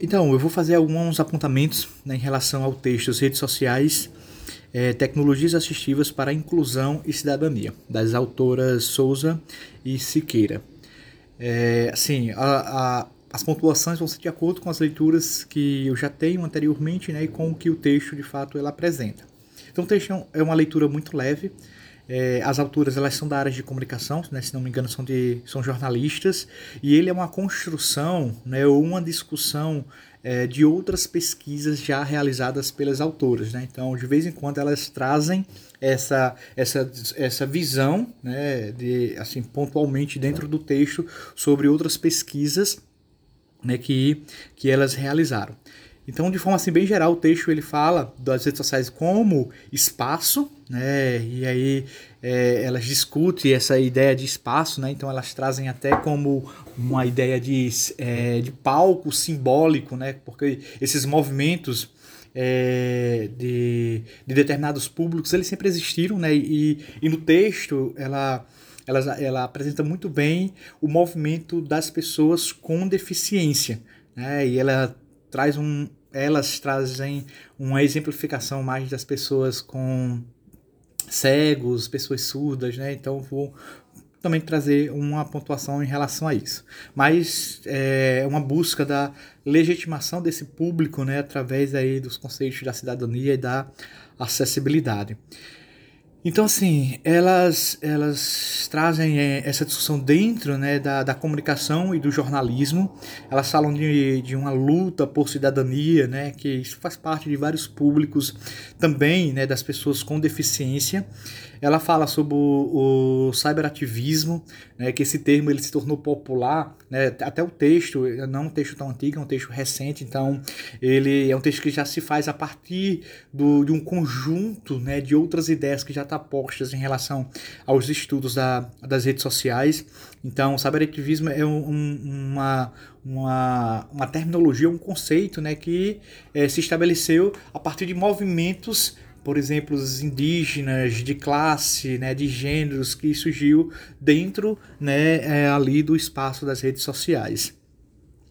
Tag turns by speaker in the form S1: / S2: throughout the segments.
S1: Então, eu vou fazer alguns apontamentos né, em relação ao texto Redes Sociais, é, Tecnologias Assistivas para Inclusão e Cidadania, das autoras Souza e Siqueira. É, assim, a, a, as pontuações vão ser de acordo com as leituras que eu já tenho anteriormente né, e com o que o texto de fato ela apresenta. Então, o texto é uma leitura muito leve, é, as autoras elas são da área de comunicação, né, se não me engano são, de, são jornalistas, e ele é uma construção né, ou uma discussão é, de outras pesquisas já realizadas pelas autoras. Né? Então, de vez em quando elas trazem essa, essa, essa visão, né, de, assim, pontualmente dentro do texto, sobre outras pesquisas né, que, que elas realizaram. Então, de forma assim bem geral, o texto ele fala das redes sociais como espaço, né? E aí é, elas discutem essa ideia de espaço, né? Então elas trazem até como uma ideia de, é, de palco simbólico, né? Porque esses movimentos é, de, de determinados públicos eles sempre existiram, né? E, e no texto ela ela, ela apresenta muito bem o movimento das pessoas com deficiência, né? E ela traz um, elas trazem uma exemplificação mais das pessoas com cegos, pessoas surdas, né? Então vou também trazer uma pontuação em relação a isso. Mas é uma busca da legitimação desse público, né, através aí dos conceitos da cidadania e da acessibilidade. Então, assim, elas, elas trazem é, essa discussão dentro né, da, da comunicação e do jornalismo. Elas falam de, de uma luta por cidadania, né, que isso faz parte de vários públicos também, né, das pessoas com deficiência. Ela fala sobre o, o cyberativismo, né, que esse termo ele se tornou popular, né, até o texto, não um texto tão antigo, é um texto recente, então ele é um texto que já se faz a partir do, de um conjunto né, de outras ideias que já estão tá postas em relação aos estudos da, das redes sociais. Então, o cyberativismo é um, uma, uma, uma terminologia, um conceito né, que é, se estabeleceu a partir de movimentos por exemplo, os indígenas, de classe, né, de gêneros que surgiu dentro né, é, ali do espaço das redes sociais.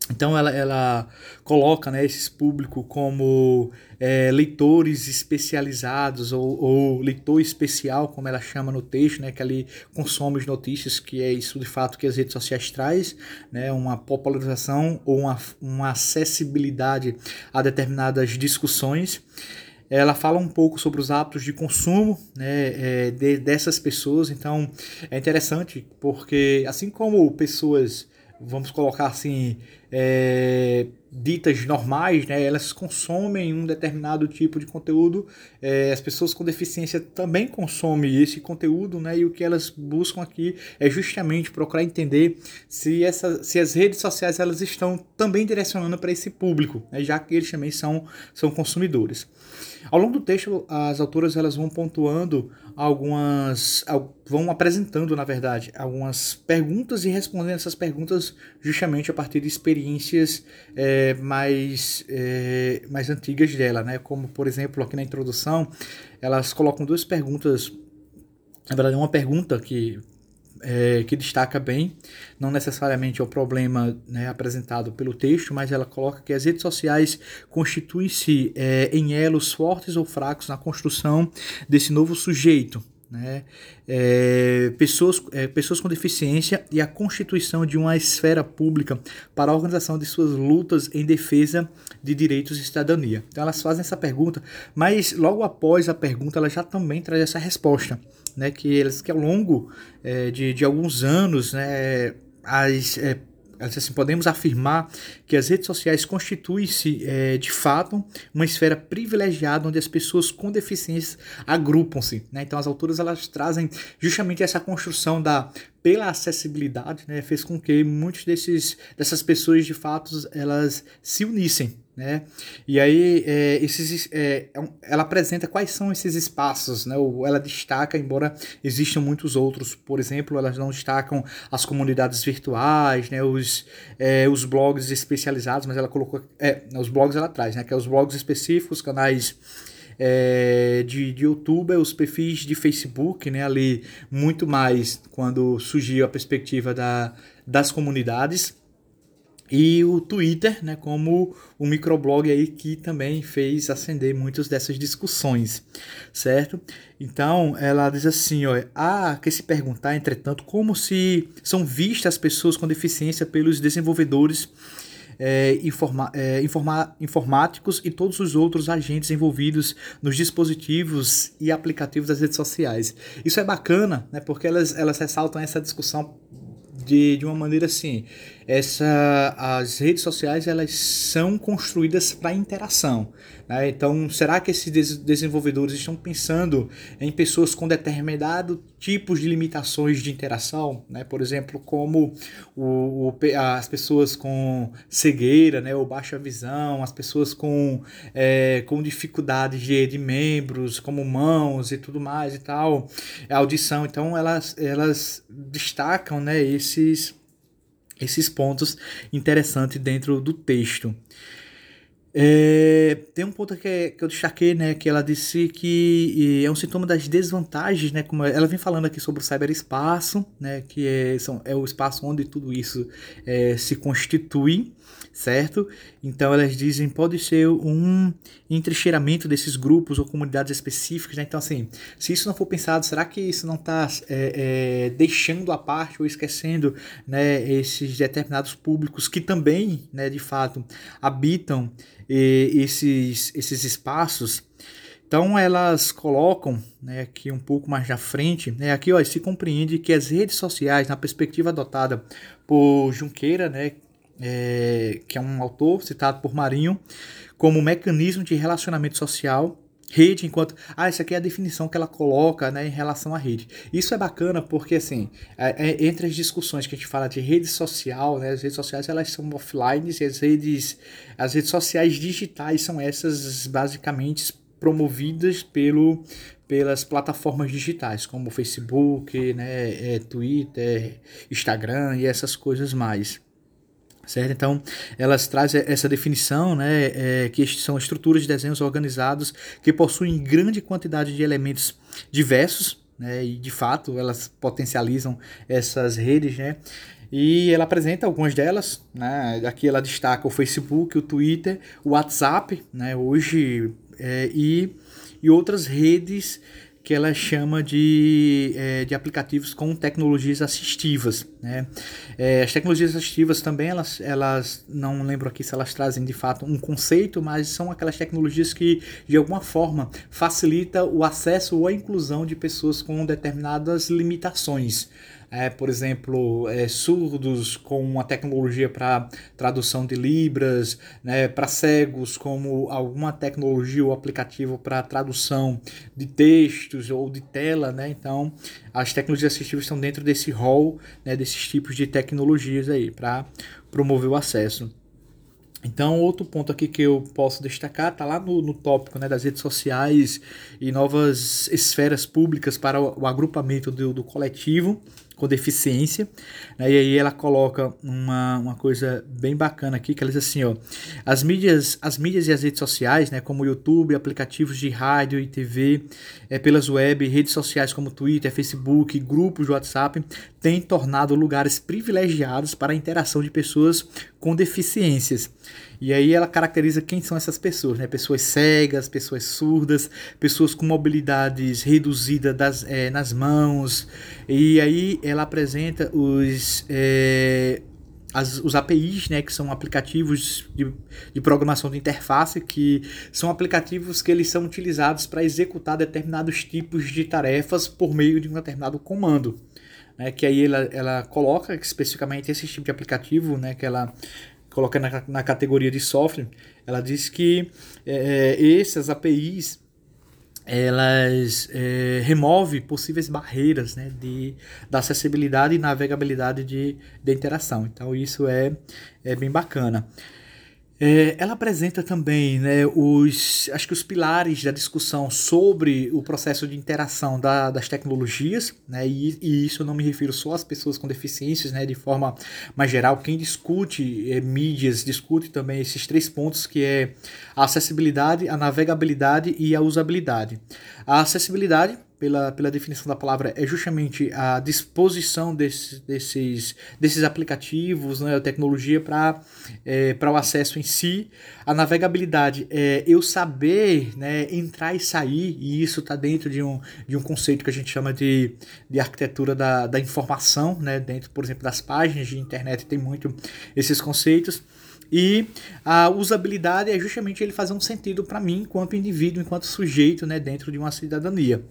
S1: Então ela, ela coloca né, esses públicos como é, leitores especializados ou, ou, leitor especial, como ela chama no texto, né, que ali consome as notícias, que é isso de fato que as redes sociais traz, né, uma popularização ou uma, uma acessibilidade a determinadas discussões ela fala um pouco sobre os hábitos de consumo né, é, de, dessas pessoas. Então é interessante porque, assim como pessoas, vamos colocar assim, é, ditas normais, né, elas consomem um determinado tipo de conteúdo. É, as pessoas com deficiência também consomem esse conteúdo, né, e o que elas buscam aqui é justamente procurar entender se, essa, se as redes sociais elas estão também direcionando para esse público, né, já que eles também são, são consumidores. Ao longo do texto, as autoras elas vão pontuando algumas, vão apresentando, na verdade, algumas perguntas e respondendo essas perguntas justamente a partir de experiências é, mais, é, mais antigas dela, né? Como, por exemplo, aqui na introdução, elas colocam duas perguntas, na verdade, uma pergunta que é, que destaca bem, não necessariamente é o problema né, apresentado pelo texto, mas ela coloca que as redes sociais constituem-se é, em elos fortes ou fracos na construção desse novo sujeito, né? É, pessoas, é, pessoas com deficiência e a constituição de uma esfera pública para a organização de suas lutas em defesa de direitos e cidadania. Então elas fazem essa pergunta, mas logo após a pergunta ela já também traz essa resposta, né? que eles que ao longo é, de, de alguns anos né, as é, assim, podemos afirmar que as redes sociais constituem-se é, de fato uma esfera privilegiada onde as pessoas com deficiência agrupam-se. Né? Então as autoras elas trazem justamente essa construção da pela acessibilidade, né, fez com que desses dessas pessoas de fato elas se unissem né? E aí é, esses, é, é ela apresenta quais são esses espaços, né? Ou ela destaca, embora existam muitos outros, por exemplo, elas não destacam as comunidades virtuais, né? Os, é, os blogs especializados, mas ela colocou, é, os blogs ela traz, né? Que é os blogs específicos, canais é, de, de YouTube, os perfis de Facebook, né? Ali muito mais quando surgiu a perspectiva da, das comunidades e o Twitter, né, como o microblog aí que também fez acender muitas dessas discussões, certo? Então, ela diz assim, ó, há que se perguntar, entretanto, como se são vistas as pessoas com deficiência pelos desenvolvedores é, informa, é, informa, informáticos e todos os outros agentes envolvidos nos dispositivos e aplicativos das redes sociais. Isso é bacana, né, porque elas, elas ressaltam essa discussão de, de uma maneira assim, essa, as redes sociais elas são construídas para interação. Né? Então, será que esses desenvolvedores estão pensando em pessoas com determinado tipos de limitações de interação? Né? Por exemplo, como o, o, as pessoas com cegueira né? ou baixa visão, as pessoas com, é, com dificuldades de, de membros, como mãos e tudo mais e tal, audição. Então, elas, elas destacam né, esses esses pontos interessantes dentro do texto. É, tem um ponto que, que eu destaquei, né, que ela disse que é um sintoma das desvantagens, né, como ela vem falando aqui sobre o cyberespaço, né, que é, são, é o espaço onde tudo isso é, se constitui, certo? Então elas dizem pode ser um entrecheiramento desses grupos ou comunidades específicas, né? Então assim, se isso não for pensado, será que isso não está é, é, deixando à parte ou esquecendo, né, esses determinados públicos que também, né, de fato, habitam eh, esses esses espaços? Então elas colocam, né, aqui um pouco mais na frente, né, aqui ó, se compreende que as redes sociais, na perspectiva adotada por Junqueira, né, é, que é um autor citado por Marinho, como mecanismo de relacionamento social, rede enquanto ah essa aqui é a definição que ela coloca né em relação à rede. Isso é bacana porque assim é, é, entre as discussões que a gente fala de rede social né as redes sociais elas são offline e as redes as redes sociais digitais são essas basicamente promovidas pelo pelas plataformas digitais como Facebook né é, Twitter Instagram e essas coisas mais certo? Então, elas trazem essa definição, né, é, que são estruturas de desenhos organizados que possuem grande quantidade de elementos diversos, né, e de fato elas potencializam essas redes, né, e ela apresenta algumas delas, né, aqui ela destaca o Facebook, o Twitter, o WhatsApp, né, hoje, é, e, e outras redes que ela chama de, é, de aplicativos com tecnologias assistivas. Né? É, as tecnologias assistivas também, elas, elas não lembro aqui se elas trazem de fato um conceito, mas são aquelas tecnologias que de alguma forma facilita o acesso ou a inclusão de pessoas com determinadas limitações é, por exemplo, é, surdos com uma tecnologia para tradução de libras, né, para cegos como alguma tecnologia ou aplicativo para tradução de textos ou de tela, né? Então, as tecnologias assistivas estão dentro desse rol, né, desses tipos de tecnologias aí para promover o acesso. Então, outro ponto aqui que eu posso destacar está lá no, no tópico né, das redes sociais e novas esferas públicas para o, o agrupamento do, do coletivo com deficiência. Né? E aí ela coloca uma, uma coisa bem bacana aqui, que ela diz assim, ó, as mídias, as mídias e as redes sociais, né, como YouTube, aplicativos de rádio e TV, é, pelas web, redes sociais como Twitter, Facebook, grupos de WhatsApp, têm tornado lugares privilegiados para a interação de pessoas com deficiências. E aí ela caracteriza quem são essas pessoas, né? Pessoas cegas, pessoas surdas, pessoas com mobilidades reduzida das, é, nas mãos. E aí ela apresenta os, é, as, os APIs, né, que são aplicativos de, de programação de interface, que são aplicativos que eles são utilizados para executar determinados tipos de tarefas por meio de um determinado comando. Né, que aí ela, ela coloca especificamente esse tipo de aplicativo, né, que ela coloca na, na categoria de software, ela diz que é, é essas APIs elas é, remove possíveis barreiras né, de, da acessibilidade e navegabilidade de, de interação. Então isso é, é bem bacana. É, ela apresenta também né, os, acho que os pilares da discussão sobre o processo de interação da, das tecnologias, né, e, e, isso eu não me refiro só às pessoas com deficiências, né, de forma mais geral. Quem discute é, mídias discute também esses três pontos que é a acessibilidade, a navegabilidade e a usabilidade. A acessibilidade pela, pela definição da palavra, é justamente a disposição desse, desses, desses aplicativos, né, a tecnologia para é, o acesso em si. A navegabilidade é eu saber né, entrar e sair, e isso está dentro de um, de um conceito que a gente chama de, de arquitetura da, da informação, né, dentro, por exemplo, das páginas de internet tem muito esses conceitos. E a usabilidade é justamente ele fazer um sentido para mim, enquanto indivíduo, enquanto sujeito, né, dentro de uma cidadania.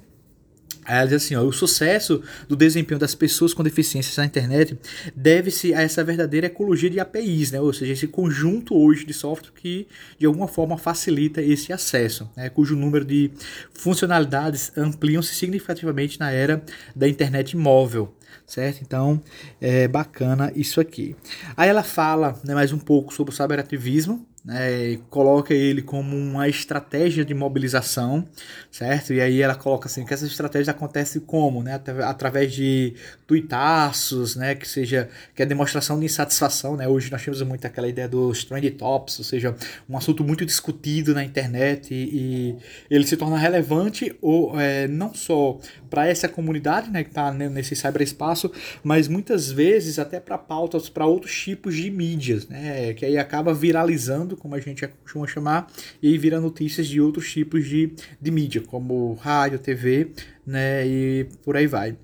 S1: Ela diz assim: ó, o sucesso do desempenho das pessoas com deficiências na internet deve-se a essa verdadeira ecologia de APIs, né? ou seja, esse conjunto hoje de software que de alguma forma facilita esse acesso, né? cujo número de funcionalidades ampliam-se significativamente na era da internet móvel certo? Então, é bacana isso aqui. Aí ela fala né, mais um pouco sobre o cyberativismo, né, coloca ele como uma estratégia de mobilização, certo? E aí ela coloca assim que essa estratégia acontece como, né, através de tuitaços, né, que seja que é demonstração de insatisfação, né? Hoje nós temos muito aquela ideia dos trend tops, ou seja, um assunto muito discutido na internet e, e ele se torna relevante ou é, não só para essa comunidade, né, que está nesse cyberespaço, mas muitas vezes até para pautas para outros tipos de mídias, né, que aí acaba viralizando como a gente costuma chamar, e vira notícias de outros tipos de, de mídia, como rádio, TV, né, e por aí vai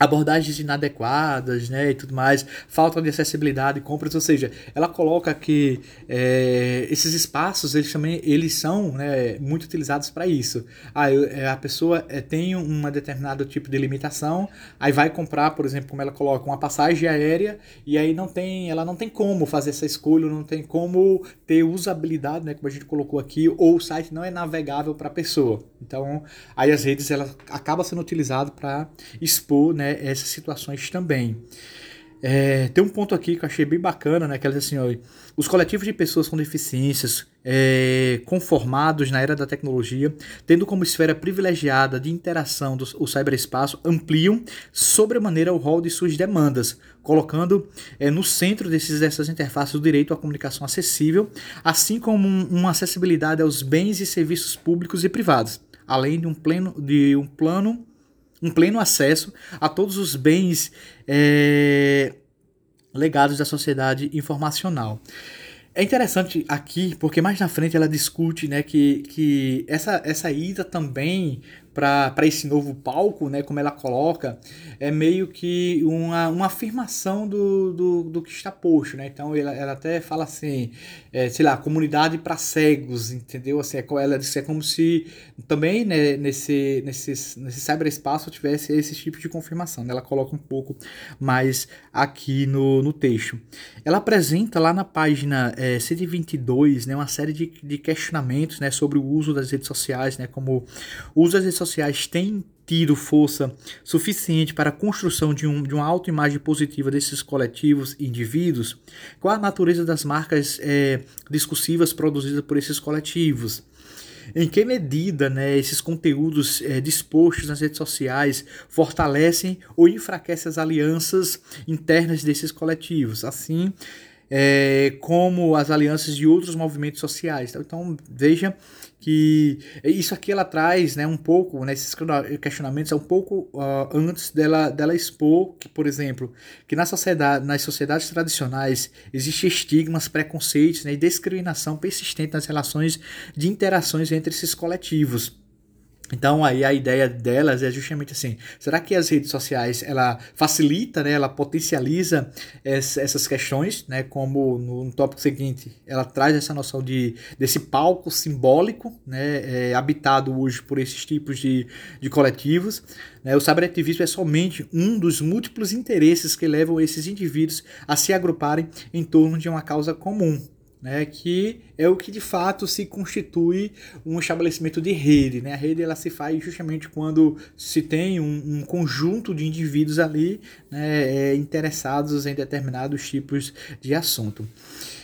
S1: abordagens inadequadas, né, e tudo mais, falta de acessibilidade, compras, ou seja, ela coloca que é, esses espaços eles também eles são né, muito utilizados para isso. Ah, eu, é, a pessoa é, tem um determinado tipo de limitação, aí vai comprar, por exemplo, como ela coloca, uma passagem aérea e aí não tem, ela não tem como fazer essa escolha, não tem como ter usabilidade, né, como a gente colocou aqui, ou o site não é navegável para a pessoa. Então, aí as redes ela acaba sendo utilizado para expor, né, essas situações também. É, tem um ponto aqui que eu achei bem bacana, né? Que ela diz assim, ó, os coletivos de pessoas com deficiências é, conformados na era da tecnologia, tendo como esfera privilegiada de interação do, o cyberespaço, ampliam sobremaneira o rol de suas demandas, colocando é, no centro desses, dessas interfaces o direito à comunicação acessível, assim como um, uma acessibilidade aos bens e serviços públicos e privados, além de um, pleno, de um plano um pleno acesso a todos os bens é, legados da sociedade informacional. É interessante aqui, porque mais na frente ela discute né, que, que essa, essa ida também para esse novo palco, né, como ela coloca, é meio que uma, uma afirmação do, do, do que está posto. Né? Então ela, ela até fala assim, é, sei lá, comunidade para cegos, entendeu? Assim, é ela disse é como se também né, nesse, nesse, nesse cyberespaço tivesse esse tipo de confirmação. Né? Ela coloca um pouco mais aqui no, no texto. Ela apresenta lá na página é, 122 né, uma série de, de questionamentos né, sobre o uso das redes sociais, né, como uso das redes sociais tem tido força suficiente para a construção de, um, de uma autoimagem positiva desses coletivos e indivíduos? Qual a natureza das marcas é, discursivas produzidas por esses coletivos? Em que medida né, esses conteúdos é, dispostos nas redes sociais fortalecem ou enfraquecem as alianças internas desses coletivos? Assim, é, como as alianças de outros movimentos sociais. Então, veja que isso aqui ela traz né, um pouco, né, questionamentos, é um pouco uh, antes dela, dela expor que, por exemplo, que na sociedade, nas sociedades tradicionais existem estigmas, preconceitos né, e discriminação persistente nas relações de interações entre esses coletivos. Então aí a ideia delas é justamente assim, será que as redes sociais ela facilita, né, ela potencializa essas questões, né, como no, tópico seguinte, ela traz essa noção de desse palco simbólico, né, é, habitado hoje por esses tipos de, de coletivos, né, o cyberativismo é somente um dos múltiplos interesses que levam esses indivíduos a se agruparem em torno de uma causa comum, né, que é o que de fato se constitui um estabelecimento de rede. Né? A rede ela se faz justamente quando se tem um, um conjunto de indivíduos ali né, é, interessados em determinados tipos de assunto.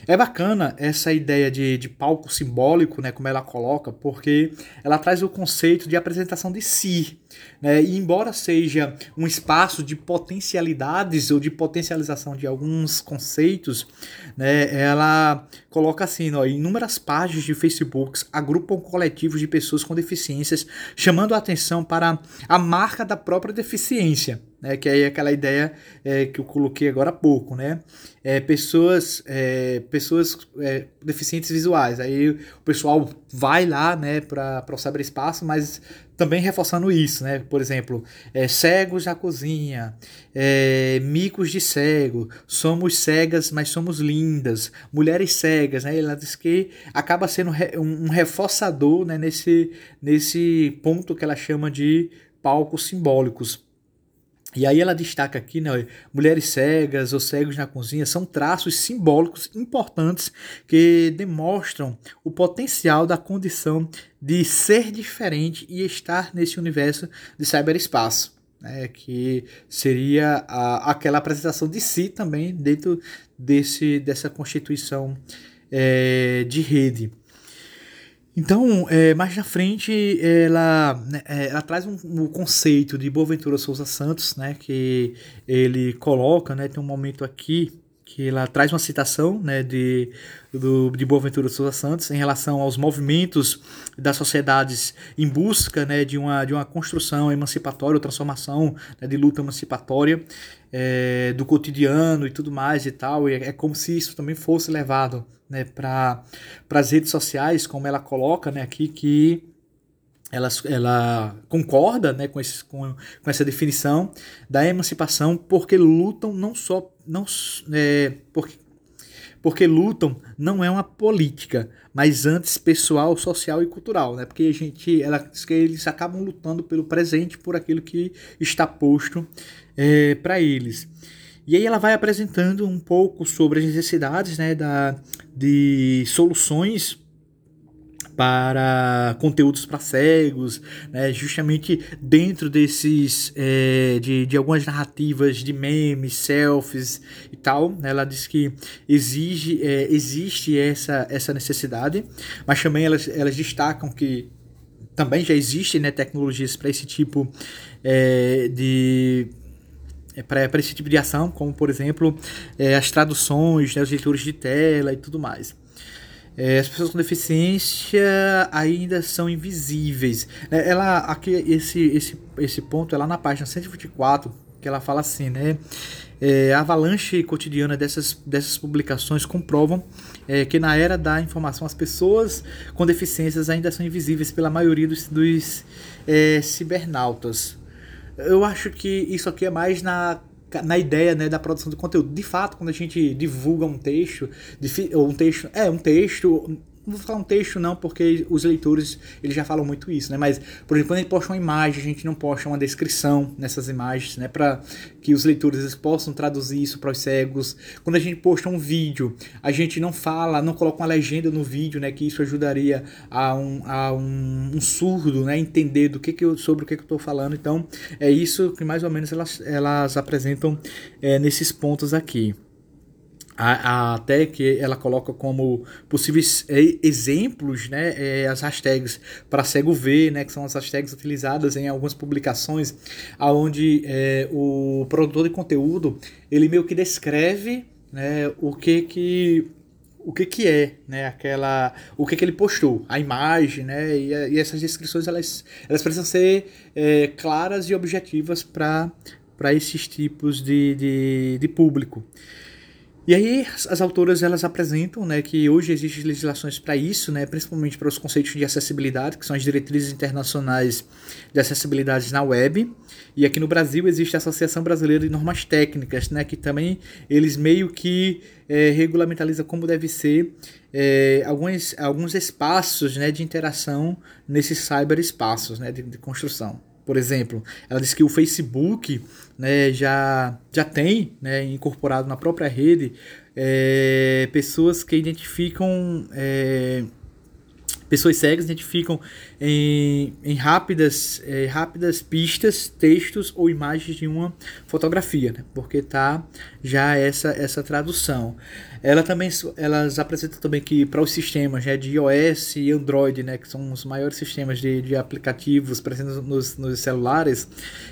S1: É bacana essa ideia de, de palco simbólico, né, como ela coloca, porque ela traz o conceito de apresentação de si. Né, e embora seja um espaço de potencialidades ou de potencialização de alguns conceitos, né, ela coloca assim: ó, inúmeras páginas de Facebook agrupam coletivos de pessoas com deficiências, chamando a atenção para a marca da própria deficiência né, que é aquela ideia é, que eu coloquei agora há pouco, né? É, pessoas é, pessoas é, deficientes visuais. Aí o pessoal vai lá né, para o cyberespaço, mas também reforçando isso, né? Por exemplo, é, cegos na cozinha, é, micos de cego, somos cegas, mas somos lindas, mulheres cegas, né? Ela diz que acaba sendo um reforçador né, nesse, nesse ponto que ela chama de palcos simbólicos. E aí ela destaca aqui, né, mulheres cegas ou cegos na cozinha são traços simbólicos importantes que demonstram o potencial da condição de ser diferente e estar nesse universo de cyberespaço. Né, que seria a, aquela apresentação de si também dentro desse, dessa constituição é, de rede. Então, é, mais na frente, ela, né, é, ela traz um, um, conceito de Boaventura Souza Santos, né, que ele coloca, né, tem um momento aqui que ela traz uma citação né, de, do, de Boaventura Souza Santos em relação aos movimentos das sociedades em busca né, de, uma, de uma construção emancipatória, ou transformação né, de luta emancipatória é, do cotidiano e tudo mais e tal. E é, é como se isso também fosse levado né, para as redes sociais, como ela coloca né, aqui, que ela, ela concorda né, com, esse, com, com essa definição da emancipação porque lutam não só não é, porque porque lutam não é uma política, mas antes pessoal, social e cultural, né? Porque a gente, ela que eles acabam lutando pelo presente, por aquilo que está posto é, para eles. E aí ela vai apresentando um pouco sobre as necessidades, né, da, de soluções para conteúdos para cegos, né, justamente dentro desses é, de, de algumas narrativas de memes, selfies e tal. Né, ela diz que exige, é, existe essa, essa necessidade, mas também elas, elas destacam que também já existem né, tecnologias para esse tipo é, de é, para esse tipo de ação, como por exemplo é, as traduções, né, os leitores de tela e tudo mais. É, as pessoas com deficiência ainda são invisíveis. É, ela aqui esse, esse, esse ponto é lá na página 124 que ela fala assim, né? É, a avalanche cotidiana dessas, dessas publicações comprovam é, que na era da informação as pessoas com deficiências ainda são invisíveis pela maioria dos, dos é, cibernautas. Eu acho que isso aqui é mais na na ideia né, da produção de conteúdo. De fato, quando a gente divulga um texto, ou um texto, é um texto vou falar um texto não, porque os leitores eles já falam muito isso, né? Mas, por exemplo, quando a gente posta uma imagem, a gente não posta uma descrição nessas imagens, né? Para que os leitores possam traduzir isso para os cegos. Quando a gente posta um vídeo, a gente não fala, não coloca uma legenda no vídeo, né? Que isso ajudaria a um, a um, um surdo, né? Entender do que, que eu, sobre o que, que eu estou falando. Então, é isso que mais ou menos elas, elas apresentam é, nesses pontos aqui a, a, até que ela coloca como possíveis é, exemplos né, é, as hashtags para cego ver, né, que são as hashtags utilizadas em algumas publicações, aonde é, o produtor de conteúdo ele meio que descreve né, o que que o que que é, né, aquela, o que que ele postou, a imagem, né, e, e essas descrições elas, elas precisam ser é, claras e objetivas para esses tipos de, de, de público. E aí as autoras elas apresentam né, que hoje existem legislações para isso, né, principalmente para os conceitos de acessibilidade, que são as diretrizes internacionais de acessibilidade na web. E aqui no Brasil existe a Associação Brasileira de Normas Técnicas, né, que também eles meio que é, regulamentaliza como deve ser é, alguns, alguns espaços né, de interação nesses cyberespaços né, de, de construção. Por exemplo, ela diz que o Facebook né, já, já tem né, incorporado na própria rede é, pessoas que identificam é, Pessoas cegas identificam em, em rápidas, é, rápidas pistas, textos ou imagens de uma fotografia, né? porque tá já essa, essa tradução. Ela também, elas apresentam também que para os sistemas né, de iOS e Android, né, que são os maiores sistemas de, de aplicativos presentes nos, nos celulares,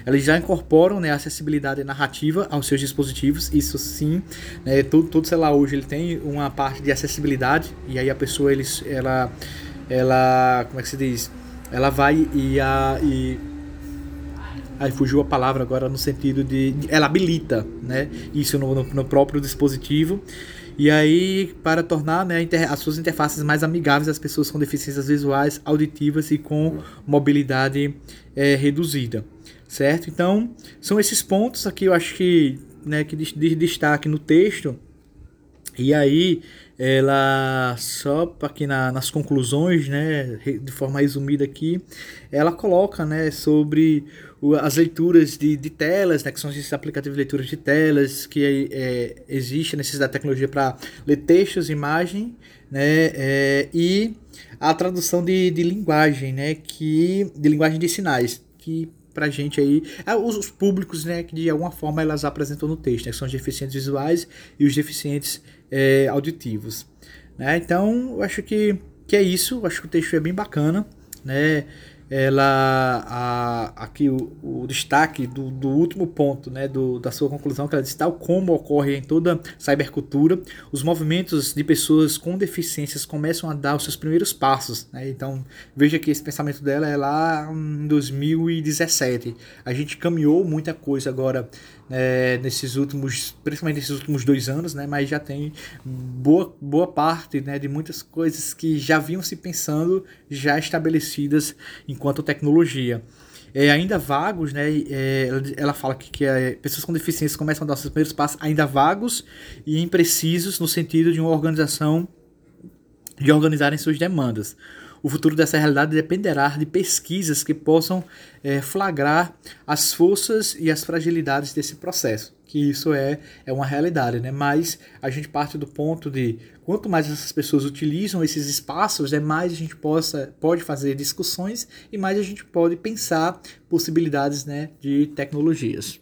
S1: elas já incorporam né, acessibilidade narrativa aos seus dispositivos. Isso sim, né, todo, todo celular hoje ele tem uma parte de acessibilidade e aí a pessoa eles, ela ela, como é que se diz? Ela vai e a e aí fugiu a palavra agora no sentido de, ela habilita, né? Isso no, no, no próprio dispositivo. E aí, para tornar né, as suas interfaces mais amigáveis às pessoas com deficiências visuais, auditivas e com mobilidade é, reduzida, certo? Então, são esses pontos aqui, eu acho que, né, que de, de destaque no texto. E aí, ela só aqui na, nas conclusões, né, de forma resumida aqui, ela coloca, né, sobre o, as leituras de, de telas, né, que são esses aplicativos de leituras de telas, que é, existe a necessidade da tecnologia para ler textos, imagem, né, é, e a tradução de, de linguagem, né, que de linguagem de sinais, que pra gente aí, é, os, os, públicos, né, que de alguma forma elas apresentam no texto, né, que são os deficientes visuais e os deficientes é, auditivos. Né? Então, eu acho que, que é isso. Eu acho que o texto é bem bacana. Né? Ela a, aqui o, o destaque do, do, último ponto né, do, da sua conclusão que ela diz tal como ocorre em toda cybercultura os movimentos de pessoas com deficiências começam a dar os seus primeiros passos né? então veja que esse pensamento dela é lá em 2017 a gente caminhou muita coisa agora é, nesses últimos, principalmente nesses últimos dois anos, né? Mas já tem boa, boa parte, né, de muitas coisas que já vinham se pensando, já estabelecidas enquanto tecnologia. É, ainda vagos, né? É, ela fala que, que é, pessoas com deficiência começam a dar seus primeiros passos ainda vagos e imprecisos no sentido de uma organização de organizarem suas demandas. O futuro dessa realidade dependerá de pesquisas que possam é, flagrar as forças e as fragilidades desse processo. Que isso é, é uma realidade, né? Mas a gente parte do ponto de quanto mais essas pessoas utilizam esses espaços, é mais a gente possa, pode fazer discussões e mais a gente pode pensar possibilidades né, de tecnologias.